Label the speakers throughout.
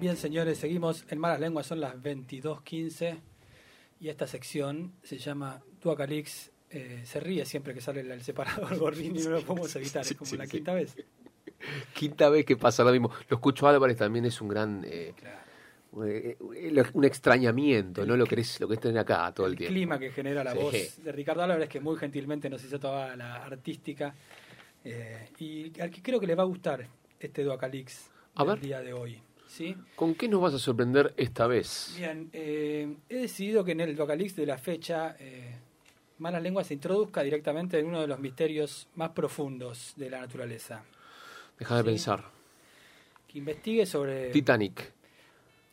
Speaker 1: Bien, señores, seguimos en Malas Lenguas, son las 22.15 y esta sección se llama Duacalix. Eh, se ríe siempre que sale el separador Gordín y no lo podemos evitar, es como
Speaker 2: sí,
Speaker 1: la
Speaker 2: sí.
Speaker 1: quinta vez.
Speaker 2: Quinta vez que pasa lo mismo. Lo escucho Álvarez también es un gran. eh, eh, un extrañamiento, ¿no? Lo querés, lo querés tener acá todo el,
Speaker 1: el
Speaker 2: tiempo.
Speaker 1: clima que genera la voz de Ricardo Álvarez, que muy gentilmente nos hizo toda la artística. eh, y al que creo que le va a gustar este Duacalix del
Speaker 2: ver.
Speaker 1: día de hoy. ¿Sí?
Speaker 2: ¿Con qué nos vas a sorprender esta vez?
Speaker 1: Bien, eh, he decidido que en el Duacalix de la fecha eh, Malas Lenguas se introduzca directamente en uno de los misterios más profundos de la naturaleza.
Speaker 2: Deja de
Speaker 1: Sí.
Speaker 2: pensar.
Speaker 1: Que investigue sobre...
Speaker 2: Titanic.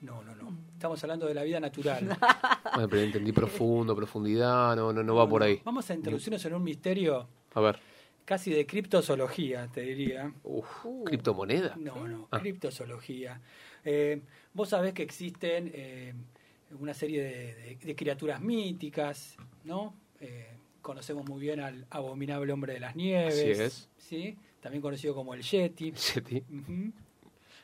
Speaker 1: No, no, no. Estamos hablando de la vida natural.
Speaker 2: Bueno, pero entendí profundo, profundidad, no, no, no va por ahí.
Speaker 1: Vamos a introducirnos en un misterio
Speaker 2: A ver.
Speaker 1: Casi de criptozoología, te diría.
Speaker 2: Uf, ¿Criptomoneda?
Speaker 1: No, no,
Speaker 2: Ah.
Speaker 1: criptozoología. Eh, vos sabés que existen eh, una serie de, de- de criaturas míticas, ¿no? Eh, conocemos muy bien al abominable hombre de las nieves.
Speaker 2: Así es.
Speaker 1: ¿sí? También conocido como el Yeti.
Speaker 2: Yeti.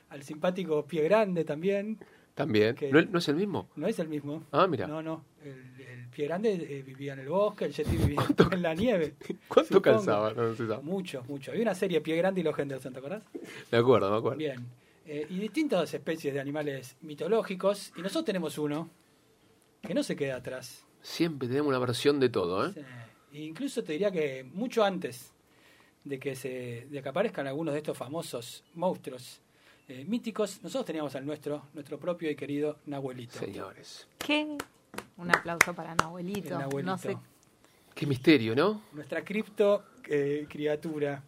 Speaker 1: Al simpático Pie Grande también.
Speaker 2: También.
Speaker 1: Que-
Speaker 2: ¿No, es el mismo?
Speaker 1: No es el mismo.
Speaker 2: Ah, mira.
Speaker 1: No, no. El, el Pie Grande eh, vivía en el bosque, el Yeti vivía en la nieve.
Speaker 2: ¿Cuánto
Speaker 1: supongo.
Speaker 2: calzaba? No, no.
Speaker 1: Mucho, mucho. Había una serie Pie Grande y los Henderson, ¿te acordás?
Speaker 2: Me acuerdo, me acuerdo.
Speaker 1: Bien. Eh, y distintas especies de animales mitológicos. Y nosotros tenemos uno que no se queda atrás.
Speaker 2: Siempre tenemos una versión de todo, ¿eh?
Speaker 1: Sí. E incluso te diría que mucho antes de que, se, de que aparezcan algunos de estos famosos monstruos eh, míticos, nosotros teníamos al nuestro, nuestro propio y querido Nahuelito.
Speaker 2: Señores.
Speaker 3: ¿Qué? Un aplauso para Nahuelito.
Speaker 1: El Nahuelito.
Speaker 3: No sé.
Speaker 2: Qué misterio, ¿no?
Speaker 1: Nuestra cripto eh, criatura.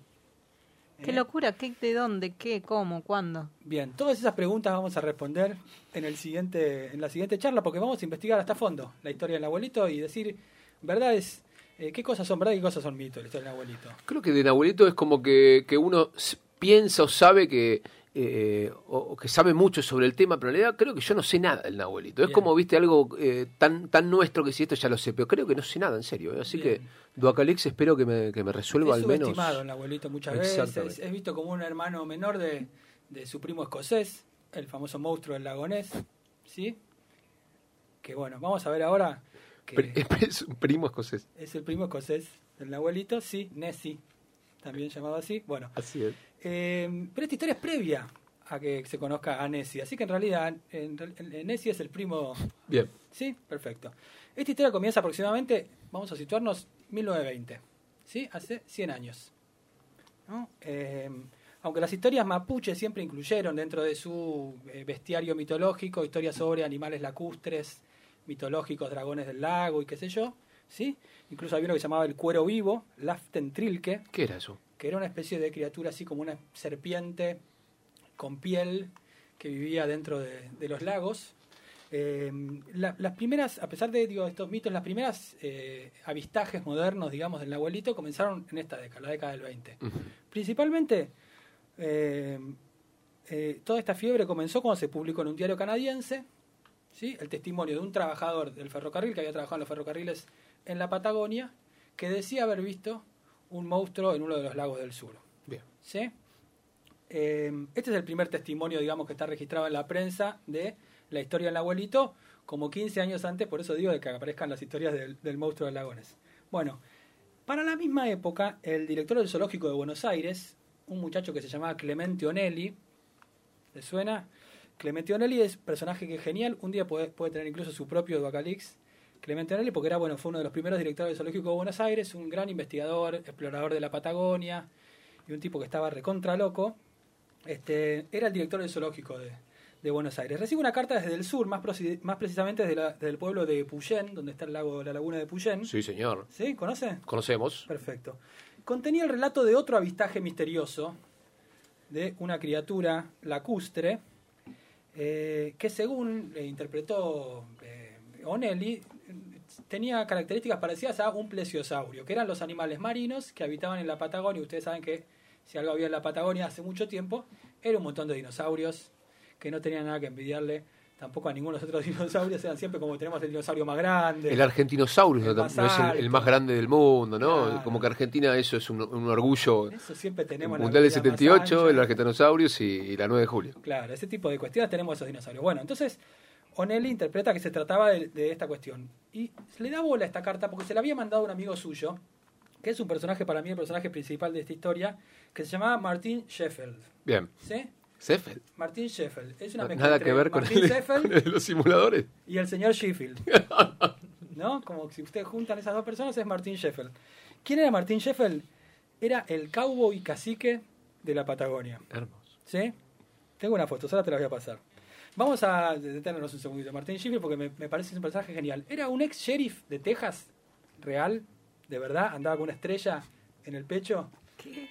Speaker 3: Qué
Speaker 1: Eh,
Speaker 3: locura. ¿Qué, ¿De dónde? ¿Qué? ¿Cómo? ¿Cuándo?
Speaker 1: Bien, todas esas preguntas vamos a responder en el siguiente, en la siguiente charla, porque vamos a investigar hasta fondo la historia del abuelito y decir verdades, eh, qué cosas son verdad y qué cosas son mitos la historia del abuelito.
Speaker 2: Creo que de Nahuelito es como que, que uno piensa o sabe que eh, o, o que sabe mucho sobre el tema, pero en realidad creo que yo no sé nada del Nahuelito. Es
Speaker 1: Bien.
Speaker 2: como, viste, algo eh, tan tan nuestro que si esto ya lo sé, pero creo que no sé nada, en serio. ¿eh? Así
Speaker 1: Bien.
Speaker 2: que Duacalix espero que me, que me resuelva
Speaker 1: es
Speaker 2: al menos.
Speaker 1: subestimado el abuelito muchas veces, es visto como un hermano menor de, de su primo escocés, el famoso monstruo del lago Ness, ¿sí? Que bueno, vamos a ver ahora que
Speaker 2: Es un primo escocés.
Speaker 1: es el primo escocés del abuelito, sí, Nessie, también llamado así. Bueno,
Speaker 2: Así es.
Speaker 1: Eh, pero esta historia es previa a que se conozca a Nessie, así que en realidad en, Nessie es el primo...
Speaker 2: Bien.
Speaker 1: Sí, perfecto. Esta historia comienza aproximadamente, vamos a situarnos, 1920, ¿sí? Hace 100 años. ¿no? Eh, aunque las historias mapuche siempre incluyeron dentro de su eh, bestiario mitológico historias sobre animales lacustres, mitológicos, dragones del lago y qué sé yo, ¿sí? Incluso había uno que se llamaba el cuero vivo, Laftentrilke,
Speaker 2: ¿Qué era eso?
Speaker 1: Que era una especie de criatura así como una serpiente con piel que vivía dentro de, de los lagos. Eh, la- las primeras, a pesar de digo, estos mitos, las primeras eh, avistajes modernos, digamos, del abuelito comenzaron en esta década, la década del 20.
Speaker 2: Ujú.
Speaker 1: Principalmente, eh, toda esta fiebre comenzó cuando se publicó en un diario canadiense ¿sí? el testimonio de un trabajador del ferrocarril que había trabajado en los ferrocarriles en la Patagonia, que decía haber visto un monstruo en uno de los lagos del sur.
Speaker 2: Bien.
Speaker 1: ¿sí? Eh, este es el primer testimonio, digamos, que está registrado en la prensa de la historia del abuelito, como 15 años antes, por eso digo de que aparezcan las historias del, del monstruo del lagones. Bueno, para la misma época, el director del zoológico de Buenos Aires, un muchacho que se llamaba Clemente Onelli, ¿le suena? Clemente Onelli es un personaje que es genial, un día puede, puede tener incluso su propio Duacalix. Clemente Onelli, porque era, bueno, fue uno de los primeros directores del zoológico de Buenos Aires, un gran investigador, explorador de la Patagonia, y un tipo que estaba recontra loco. Este, era el director del zoológico de, de Buenos Aires. Recibe una carta desde el sur, más, precisamente desde, la- desde el pueblo de Puyén, donde está el lago, la laguna de Puyén.
Speaker 2: Sí, señor.
Speaker 1: ¿Sí? ¿Conoce?
Speaker 2: Conocemos.
Speaker 1: Perfecto. contenía el relato de otro avistaje misterioso de una criatura lacustre eh, que según le interpretó eh, Onelli tenía características parecidas a un plesiosaurio, que eran los animales marinos que habitaban en la Patagonia. Ustedes saben que si algo había en la Patagonia hace mucho tiempo, era un montón de dinosaurios que no tenían nada que envidiarle tampoco a ninguno de los otros dinosaurios, eran siempre como tenemos el dinosaurio más grande.
Speaker 2: El argentinosaurus
Speaker 1: El
Speaker 2: no, es el, el más grande del mundo, ¿no?
Speaker 1: Claro.
Speaker 2: Como que Argentina eso es un, un orgullo.
Speaker 1: Eso siempre tenemos la
Speaker 2: Mundial del
Speaker 1: vida más
Speaker 2: 78,
Speaker 1: ancha.
Speaker 2: el argentinosaurus y, y la 9 de julio.
Speaker 1: Claro, ese tipo de cuestiones tenemos esos dinosaurios. Bueno, entonces Onelli interpreta que se trataba de, de esta cuestión. Y se le da bola a esta carta porque se la había mandado un amigo suyo, que es un personaje, para mí, el personaje principal de esta historia, que se llamaba Martin Sheffield.
Speaker 2: Bien.
Speaker 1: ¿Sí?
Speaker 2: Seffel.
Speaker 1: Martin Sheffield. Es una mezcla
Speaker 2: Nada que ver con el,
Speaker 1: Sheffield
Speaker 2: con el de los simuladores.
Speaker 1: y el señor Sheffield. ¿No? Como si ustedes juntan esas dos personas es Martin Sheffield. ¿Quién era Martin Sheffield? Era el cowboy cacique de la Patagonia.
Speaker 2: Hermoso.
Speaker 1: ¿Sí? Tengo una foto, ahora te la voy a pasar. Vamos a detenernos un segundito. Martin Sheffield porque me, me parece un personaje genial. Era un ex sheriff de Texas, real, de verdad, andaba con una estrella en el pecho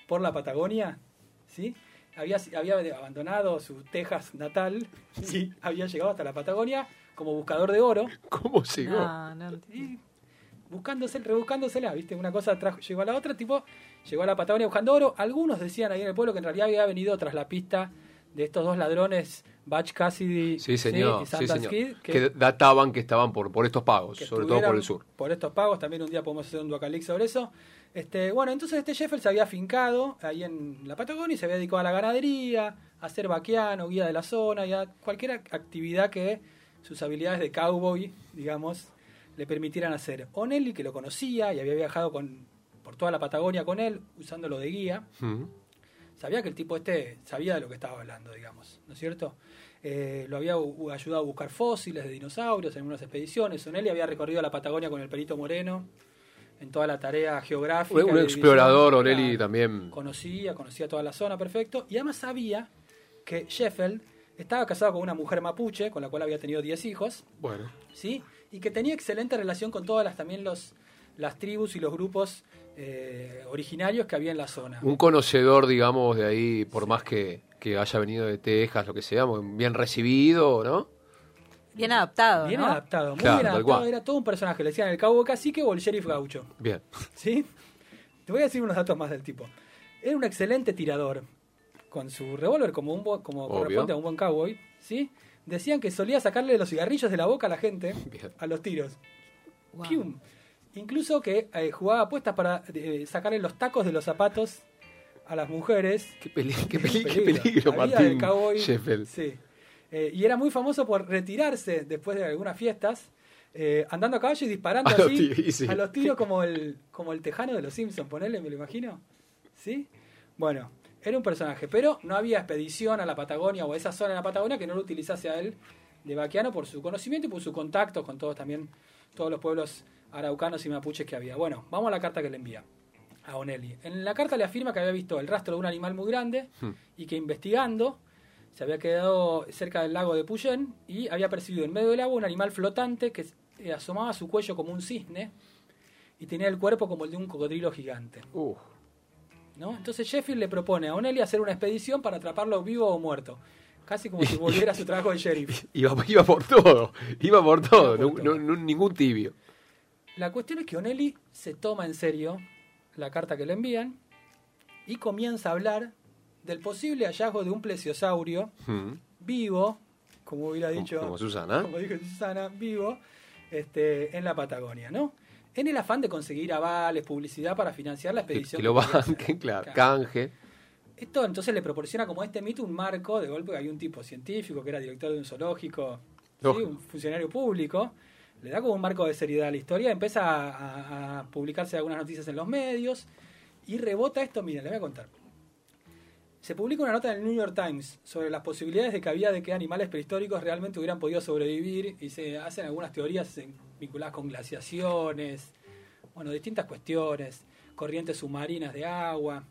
Speaker 1: por la Patagonia, ¿sí? Había, había abandonado su Texas natal y había llegado hasta la Patagonia como buscador de oro
Speaker 2: ¿Cómo llegó?
Speaker 3: No, no entiendo.
Speaker 1: y buscándose, rebuscándosela, ¿viste? Una cosa trajo, llegó a la otra, tipo, llegó a la Patagonia buscando oro. Algunos decían ahí en el pueblo que en realidad había venido tras la pista de estos dos ladrones, Batch Cassidy
Speaker 2: Sí, señor.
Speaker 1: y
Speaker 2: sí, señor.
Speaker 1: Kid,
Speaker 2: Que, databan que estaban por, por estos pagos, sobre todo por el sur.
Speaker 1: Por estos pagos, también un día podemos hacer un Duacalix sobre eso. Este, bueno, entonces este Sheffield se había afincado ahí en la Patagonia y se había dedicado a la ganadería, a ser vaqueano, guía de la zona y a cualquier ac- actividad que sus habilidades de cowboy, digamos, le permitieran hacer. Onelli, que lo conocía y había viajado con, por toda la Patagonia con él, usándolo de guía. Sabía que el tipo este sabía de lo que estaba hablando, digamos, ¿no es cierto? Eh, lo había ayudado a buscar fósiles de dinosaurios en unas expediciones. Onelli había recorrido la Patagonia con el Perito Moreno en toda la tarea geográfica.
Speaker 2: Un, un explorador, Orelli, también.
Speaker 1: Conocía, conocía toda la zona, perfecto. Y además sabía que Sheffield estaba casado con una mujer mapuche, con la cual había tenido 10 hijos,
Speaker 2: Bueno,
Speaker 1: ¿sí? Y que tenía excelente relación con todas las también los, las tribus y los grupos eh, originarios que había en la zona.
Speaker 2: un conocedor, digamos, de ahí, por más que, que haya venido de Texas, lo que sea, bien recibido, ¿no?
Speaker 3: Bien adaptado,
Speaker 1: Bien
Speaker 3: ¿no?
Speaker 1: adaptado, muy
Speaker 2: Claro,
Speaker 1: bien adaptado. Era todo un personaje. Le decían el cabo cacique o el sheriff gaucho.
Speaker 2: Bien.
Speaker 1: ¿Sí? Te voy a decir unos datos más del tipo. Era un excelente tirador. Con su revólver como un como corresponde a un buen cowboy. ¿Sí? Decían que solía sacarle los cigarrillos de la boca a la gente
Speaker 2: Bien.
Speaker 1: a los tiros.
Speaker 3: Wow.
Speaker 1: Incluso que eh, jugaba apuestas para eh, sacarle los tacos de los zapatos a las mujeres.
Speaker 2: Qué, peli- qué, peli- qué
Speaker 1: Peligro. La vida del
Speaker 2: Martín
Speaker 1: cowboy,
Speaker 2: Sheffield.
Speaker 1: Sí. Eh, y era muy famoso por retirarse después de algunas fiestas, andando a caballo y disparando
Speaker 2: A
Speaker 1: así
Speaker 2: sí.
Speaker 1: a los tiros como el, como el tejano de los Simpsons, ponele, me lo imagino. ¿Sí? Bueno, era un personaje, pero no había expedición a la Patagonia o a esa zona de la Patagonia que no lo utilizase a él de vaquiano por su conocimiento y por su contacto con todos también, todos los pueblos araucanos y mapuches que había. Bueno, vamos a la carta que le envía a Onelli. En la carta le afirma que había visto el rastro de un animal muy grande
Speaker 2: Hmm.
Speaker 1: y que investigando se había quedado cerca del lago de Puyén y había percibido en medio del agua un animal flotante que asomaba su cuello como un cisne y tenía el cuerpo como el de un cocodrilo gigante.
Speaker 2: Uf,
Speaker 1: ¿no? Entonces Sheffield le propone a Onelli hacer una expedición para atraparlo vivo o muerto. Casi como si volviera a su trabajo de sheriff.
Speaker 2: iba, iba por todo, iba por todo,
Speaker 1: Iba por
Speaker 2: no-
Speaker 1: todo.
Speaker 2: no- no- ningún tibio.
Speaker 1: La cuestión es que Onelli se toma en serio la carta que le envían y comienza a hablar del posible hallazgo de un plesiosaurio
Speaker 2: Mm.
Speaker 1: vivo, como hubiera dicho
Speaker 2: Como Susana.
Speaker 1: como dijo Susana, vivo, este, en la Patagonia, ¿no? En el afán de conseguir avales, publicidad para financiar la expedición.
Speaker 2: que lo banquen, claro, canje.
Speaker 1: Esto entonces le proporciona como este mito un marco, de golpe hay un tipo científico que era director de un zoológico, un funcionario público, le da como un marco de seriedad a la historia, empieza a, a- a publicarse algunas noticias en los medios y rebota esto, miren, les voy a contar. Se publica una nota en el New York Times sobre las posibilidades de que había de que animales prehistóricos realmente hubieran podido sobrevivir y se hacen algunas teorías vinculadas con glaciaciones, bueno, distintas cuestiones, corrientes submarinas de agua,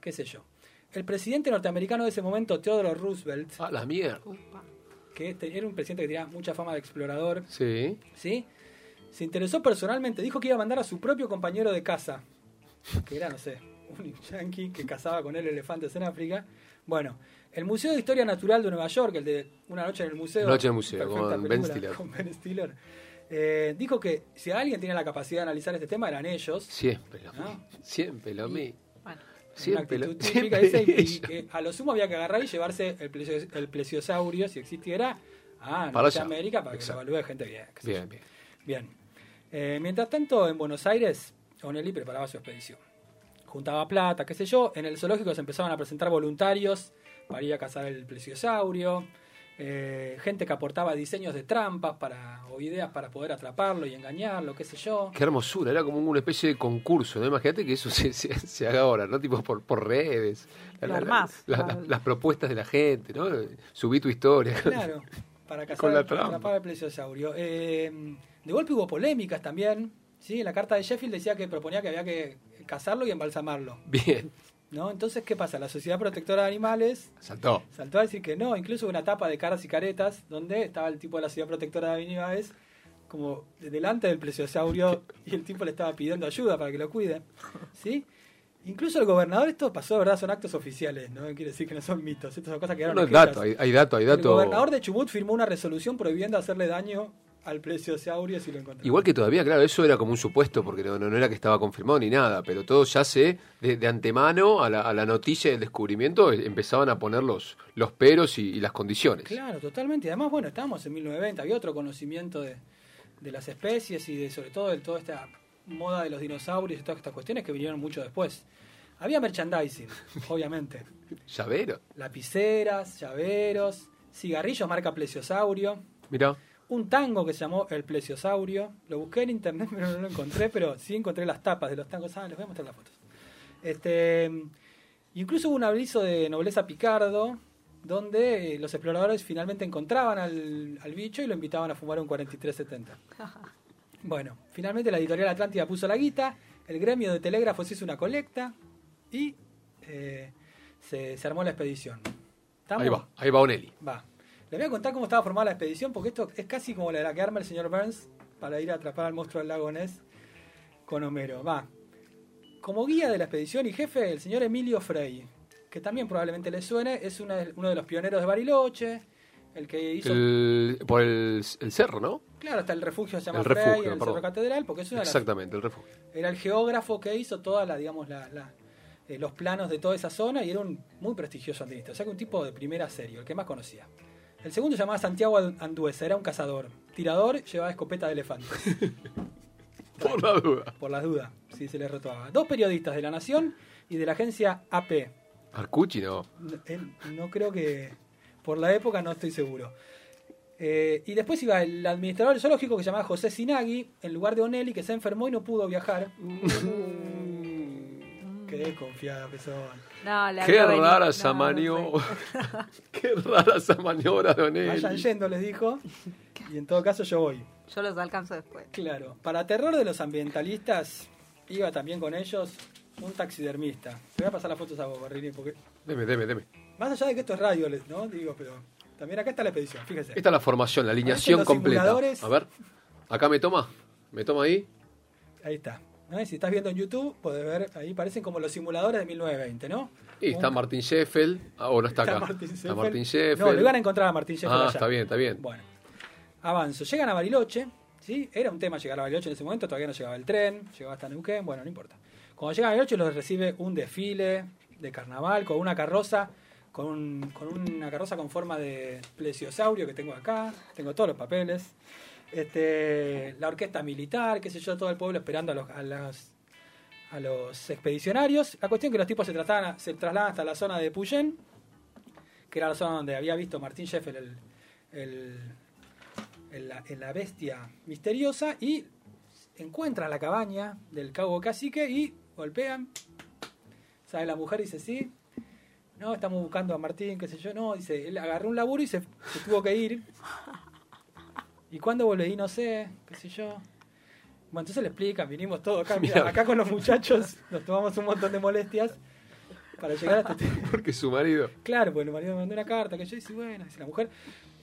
Speaker 1: qué sé yo. El presidente norteamericano de ese momento, Theodore Roosevelt,
Speaker 2: Ah, la mierda.
Speaker 1: Que este- era un presidente que tenía mucha fama de explorador,
Speaker 2: Sí.
Speaker 1: ¿sí? Se interesó personalmente, dijo que iba a mandar a su propio compañero de casa, que era, no sé, un yankee que cazaba con él elefantes en África. Bueno, el Museo de Historia Natural de Nueva York, el de Una noche en el museo.
Speaker 2: Noche en el museo, con Ben Stiller.
Speaker 1: con Ben Stiller, eh, dijo que si alguien tiene la capacidad de analizar este tema eran ellos.
Speaker 2: Siempre lo
Speaker 1: ¿no?
Speaker 2: mismo. Siempre lo mismo.
Speaker 3: Bueno,
Speaker 1: Una
Speaker 2: lo
Speaker 1: actitud típica esa, y, que a lo sumo había que agarrar y llevarse el, plesio- el plesiosaurio, si existiera, a
Speaker 2: Para allá.
Speaker 1: Norteamérica para que
Speaker 2: Exacto.
Speaker 1: lo evalúe gente. Bien,
Speaker 2: bien. Bien.
Speaker 1: Eh, mientras tanto, en Buenos Aires, Onelli preparaba su expedición. Juntaba plata, qué sé yo. En el zoológico se empezaban a presentar voluntarios para ir a cazar el plesiosaurio. Eh, gente que aportaba diseños de trampas para, o ideas para poder atraparlo y engañarlo, qué sé yo.
Speaker 2: Qué hermosura, era como una especie de concurso, ¿no? Imagínate que eso se, se- se haga ahora, ¿no? Tipo por, por redes. La- la- las propuestas de la gente, ¿no? Subí tu historia.
Speaker 1: Claro, para cazar
Speaker 2: Con la
Speaker 1: para
Speaker 2: trampa.
Speaker 1: atrapar el plesiosaurio. Eh, de golpe hubo polémicas también. ¿sí? En la carta de Sheffield decía que proponía que había que cazarlo y embalsamarlo.
Speaker 2: Bien,
Speaker 1: ¿no? Entonces, ¿qué pasa? La Sociedad Protectora de Animales
Speaker 2: saltó.
Speaker 1: saltó a decir que no, incluso hubo una tapa de caras y caretas donde estaba el tipo de la Sociedad Protectora de Animales como delante del plesiosaurio y el tipo le estaba pidiendo ayuda para que lo cuide. ¿Sí? Incluso el gobernador, esto pasó verdad, son actos oficiales, no quiere decir que no son mitos, estas son cosas que quedaron
Speaker 2: No, hay dato, hay, hay dato, hay
Speaker 1: El
Speaker 2: dato.
Speaker 1: gobernador de Chubut firmó una resolución prohibiendo hacerle daño al plesiosaurio si lo encontraba.
Speaker 2: Igual que todavía, claro, eso era como un supuesto, porque no, no, no era que estaba confirmado ni nada, pero todo ya se, de, de antemano a la, a la noticia del descubrimiento, eh, empezaban a poner los, los peros y, y las condiciones.
Speaker 1: Claro, totalmente. Y además, bueno, estábamos en 1920, había otro conocimiento de, de las especies y de sobre todo de toda esta moda de los dinosaurios y todas estas cuestiones que vinieron mucho después. Había merchandising, obviamente.
Speaker 2: Llavero.
Speaker 1: Lapiceras, llaveros, cigarrillos marca plesiosaurio,
Speaker 2: Mirá,
Speaker 1: un tango que se llamó El Plesiosaurio. Lo busqué en internet, pero no lo encontré, pero sí encontré las tapas de los tangos. Ah, les voy a mostrar las fotos. Este, incluso hubo un aviso de nobleza picardo, donde eh, los exploradores finalmente encontraban al, al bicho y lo invitaban a fumar un 4370. Bueno, finalmente la editorial Atlántida puso la guita, el gremio de telégrafos hizo una colecta y eh, se, se armó la expedición. ¿Estamos?
Speaker 2: ahí va, ahí va Onelli.
Speaker 1: Va. Les voy a contar cómo estaba formada la expedición, porque esto es casi como la de la que arma el señor Burns para ir a atrapar al monstruo del lago Ness con Homero. Va. Como guía de la expedición y jefe, el señor Emilio Frey, que también probablemente le suene, es una de- uno de los pioneros de Bariloche, el que hizo...
Speaker 2: El- por el, el cerro, ¿no?
Speaker 1: Claro, hasta el refugio se llama
Speaker 2: El
Speaker 1: Frey,
Speaker 2: refugio,
Speaker 1: el
Speaker 2: perdón.
Speaker 1: Cerro Catedral, porque es una de las
Speaker 2: Exactamente, el refugio.
Speaker 1: era el geógrafo que hizo toda la, digamos, la, la- eh, los planos de toda esa zona y era un muy prestigioso andinista. O sea que un tipo de primera serie, el que más conocía. El segundo se llamaba Santiago Anduesa, era un cazador. Tirador, llevaba escopeta de elefante,
Speaker 2: Por la duda.
Speaker 1: por las dudas, si se le retobaba. Dos periodistas de La Nación y de la agencia AP.
Speaker 2: Arcucci no.
Speaker 1: No, él- no creo que. Por la época no estoy seguro. Eh, y después iba el administrador del zoológico que se llamaba José Sinagui, en lugar de Onelli, que se enfermó y no pudo viajar. Qué desconfiada que son.
Speaker 3: no, la
Speaker 2: Qué
Speaker 3: vio venir.
Speaker 2: rara
Speaker 3: No,
Speaker 2: esa
Speaker 3: no
Speaker 2: maniobra.
Speaker 3: sé.
Speaker 2: Qué rara esa maniobra de
Speaker 1: Vayan yendo, les dijo. Y en todo caso yo voy.
Speaker 3: Yo los alcanzo después.
Speaker 1: Claro. Para terror de los ambientalistas, iba también con ellos un taxidermista. Te voy a pasar las fotos a vos, Barrini, porque
Speaker 2: Deme, deme, deme.
Speaker 1: más allá de que esto es radio, les- ¿no? Digo, pero también acá está la expedición, fíjese.
Speaker 2: Esta es la formación, la alineación
Speaker 1: los
Speaker 2: completa.
Speaker 1: simuladores.
Speaker 2: A ver, acá me toma. ¿Me toma ahí?
Speaker 1: Ahí está. ¿No? Y si estás viendo en YouTube, podés ver, ahí parecen como los simuladores de 1920, ¿no?
Speaker 2: Y está
Speaker 1: Un-
Speaker 2: Martín Sheffield. Ah, o no está, acá.
Speaker 1: Martín
Speaker 2: Está. Martín Sheffield.
Speaker 1: No, lo iban a encontrar a Martín Sheffield
Speaker 2: Ah,
Speaker 1: allá.
Speaker 2: está bien, está bien.
Speaker 1: Bueno, avanzo. Llegan a Bariloche, ¿sí? Era un tema llegar a Bariloche en ese momento, todavía no llegaba el tren, llegaba hasta Neuquén, bueno, no importa. Cuando llegan a Bariloche los recibe un desfile de carnaval con una carroza, con, un- con una carroza con forma de plesiosaurio que tengo acá, tengo todos los papeles. Este, la orquesta militar, qué sé yo, todo el pueblo esperando a los, a los expedicionarios. La cuestión es que los tipos se, trataban, se trasladan hasta la zona de Puyén, que era la zona donde había visto Martín Sheffield el, el- el- la, bestia misteriosa y encuentran la cabaña del cabo cacique y golpean. ¿Sabe? La mujer dice sí. No, estamos buscando a Martín, qué sé yo. No, dice, él agarró un laburo y se tuvo que ir. ¿Y cuándo volví? No sé, qué sé yo. Bueno, entonces le explican, vinimos todos acá, Mira. acá con los muchachos, nos tomamos un montón de molestias para llegar hasta este...
Speaker 2: Porque su marido.
Speaker 1: Claro, porque el marido me mandó una carta que yo dice, bueno, dice la mujer.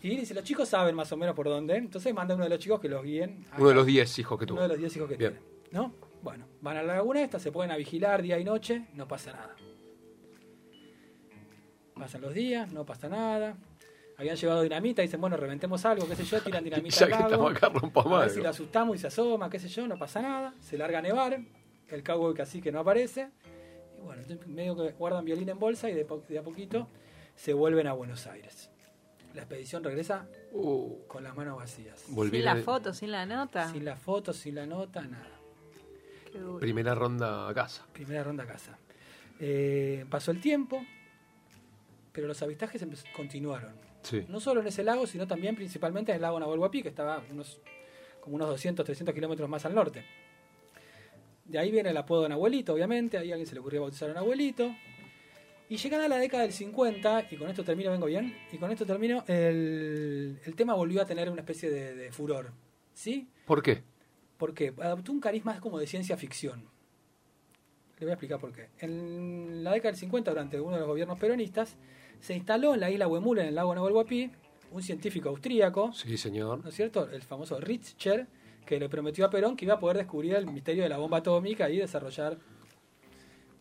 Speaker 1: Y dice, los chicos saben más o menos por dónde. Entonces manda uno de los chicos que los guíen. a-
Speaker 2: Uno de los diez hijos que tuvo.
Speaker 1: uno de los diez hijos que
Speaker 2: Bien.
Speaker 1: tiene. ¿No? Bueno, van a la laguna esta, se pueden a vigilar día y noche, no pasa nada. Pasan los días, no pasa nada. Habían llevado dinamita, dicen, bueno, reventemos algo, qué sé yo, tiran dinamita
Speaker 2: Ya
Speaker 1: al
Speaker 2: que
Speaker 1: lago.
Speaker 2: estamos acá,
Speaker 1: A ver si lo asustamos y se asoma, qué sé yo, no pasa nada. Se larga a nevar, el cowboy casi que no aparece. Y bueno, medio que guardan violín en bolsa y de, po- de a poquito se vuelven a Buenos Aires. La expedición regresa
Speaker 2: Uh,
Speaker 1: con las manos vacías.
Speaker 2: volví
Speaker 3: Sin la foto, sin la nota.
Speaker 1: Sin la foto, sin la nota, nada.
Speaker 2: Primera ronda a casa.
Speaker 1: Primera ronda a casa. Eh, pasó el tiempo, pero los avistajes continuaron.
Speaker 2: Sí.
Speaker 1: No solo en ese lago, sino también principalmente en el lago Nahuel Huapi, que estaba unos, como unos 200, 300 kilómetros más al norte. De ahí viene el apodo de Nahuelito, obviamente. Ahí a alguien se le ocurrió bautizar a Nahuelito. Y llegada la década del 50, y con esto termino, vengo bien, y con esto termino, el, el tema volvió a tener una especie de, de furor. ¿Sí?
Speaker 2: ¿Por qué?
Speaker 1: Porque adoptó un carisma como de ciencia ficción. Le voy a explicar por qué. En la década del 50, durante uno de los gobiernos peronistas, se instaló en la isla Huemul, en el lago Nahuel Huapi, un científico austríaco,
Speaker 2: Sí, señor.
Speaker 1: ¿no es cierto? El famoso Richter, que le prometió a Perón que iba a poder descubrir el misterio de la bomba atómica y desarrollar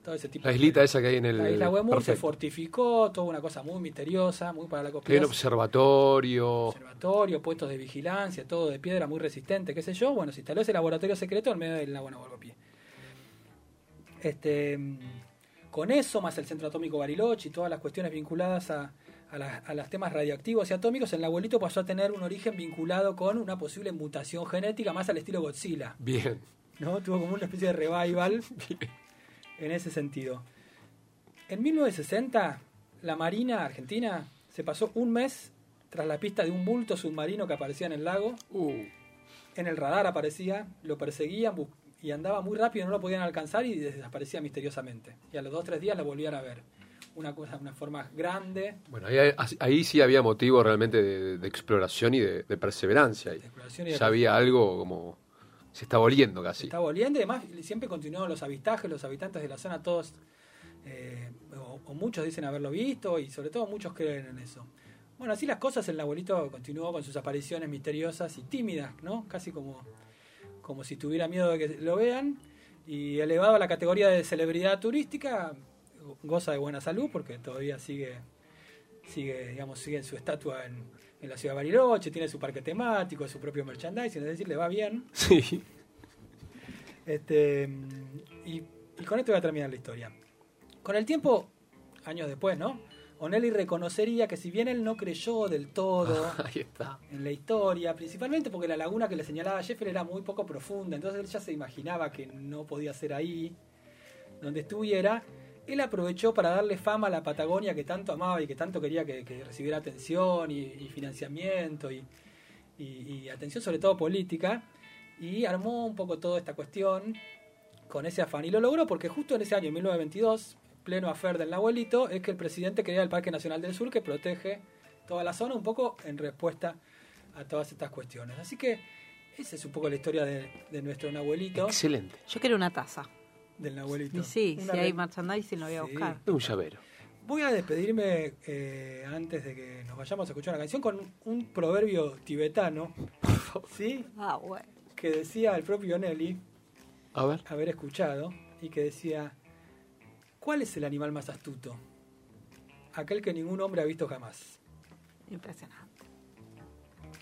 Speaker 1: todo ese tipo
Speaker 2: La
Speaker 1: de...
Speaker 2: islita esa que hay en el.
Speaker 1: La isla Huemul se fortificó, toda una cosa muy misteriosa, muy para la
Speaker 2: Tiene
Speaker 1: conspiración
Speaker 2: observatorio.
Speaker 1: observatorio, puestos de vigilancia, todo de piedra muy resistente, qué sé yo. Bueno, se instaló ese laboratorio secreto en medio del lago Nahuelhuapi. Este, con eso, más el centro atómico Bariloche y todas las cuestiones vinculadas a, a, la- a los temas radioactivos y atómicos, el abuelito pasó a tener un origen vinculado con una posible mutación genética más al estilo Godzilla.
Speaker 2: Bien.
Speaker 1: ¿no? Tuvo como una especie de revival en ese sentido. En 1960, la Marina Argentina se pasó un mes tras la pista de un bulto submarino que aparecía en el lago.
Speaker 2: Uh,
Speaker 1: En el radar aparecía, lo perseguían y andaba muy rápido, no lo podían alcanzar y desaparecía misteriosamente. Y a los dos o tres días lo volvían a ver. Una cosa, una forma grande
Speaker 2: bueno, ahí, ahí sí había motivo realmente de, de exploración y de, de perseverancia.
Speaker 1: de exploración y de
Speaker 2: Ya había algo como. Se está volviendo
Speaker 1: Se
Speaker 2: casi.
Speaker 1: está volviendo y además siempre continuaron los avistajes, los habitantes de la zona, todos, eh, o, o muchos dicen haberlo visto y sobre todo muchos creen en eso. Bueno, así las cosas, el abuelito continuó con sus apariciones misteriosas y tímidas, ¿no? Casi como, como si tuviera miedo de que lo vean. Y elevado a la categoría de celebridad turística, goza de buena salud porque todavía sigue, sigue digamos, sigue en su estatua en, en la ciudad de Bariloche, tiene su parque temático, su propio merchandising, es decir, le va bien.
Speaker 2: Sí.
Speaker 1: Este, y, y con esto voy a terminar la historia. Con el tiempo, años después, ¿no? Onelli reconocería que si bien él no creyó del todo
Speaker 2: Ahí está.
Speaker 1: en la historia, principalmente porque la laguna que le señalaba Jeffrey era muy poco profunda, entonces él ya se imaginaba que no podía ser ahí, donde estuviera, él aprovechó para darle fama a la Patagonia que tanto amaba y que tanto quería que, que recibiera atención y, y financiamiento y, y- y atención sobre todo política, y armó un poco toda esta cuestión con ese afán. Y lo logró porque justo en ese año, 1922, pleno afer del abuelito, es que el presidente crea el Parque Nacional del Sur que protege toda la zona un poco en respuesta a todas estas cuestiones. Así que esa es un poco la historia de, de nuestro abuelito,
Speaker 2: Excelente.
Speaker 3: Yo quiero una taza.
Speaker 1: del abuelito.
Speaker 3: Y sí,
Speaker 1: Una
Speaker 3: si hay merchandising lo voy a
Speaker 1: Sí.
Speaker 3: buscar.
Speaker 2: Un llavero.
Speaker 1: Voy a despedirme eh, antes de que nos vayamos a escuchar una canción con un proverbio tibetano, ¿sí?
Speaker 3: Ah, bueno.
Speaker 1: Que decía el propio Nelly,
Speaker 2: A ver.
Speaker 1: haber escuchado, y que decía, ¿cuál es el animal más astuto? Aquel que ningún hombre ha visto jamás.
Speaker 3: Impresionante.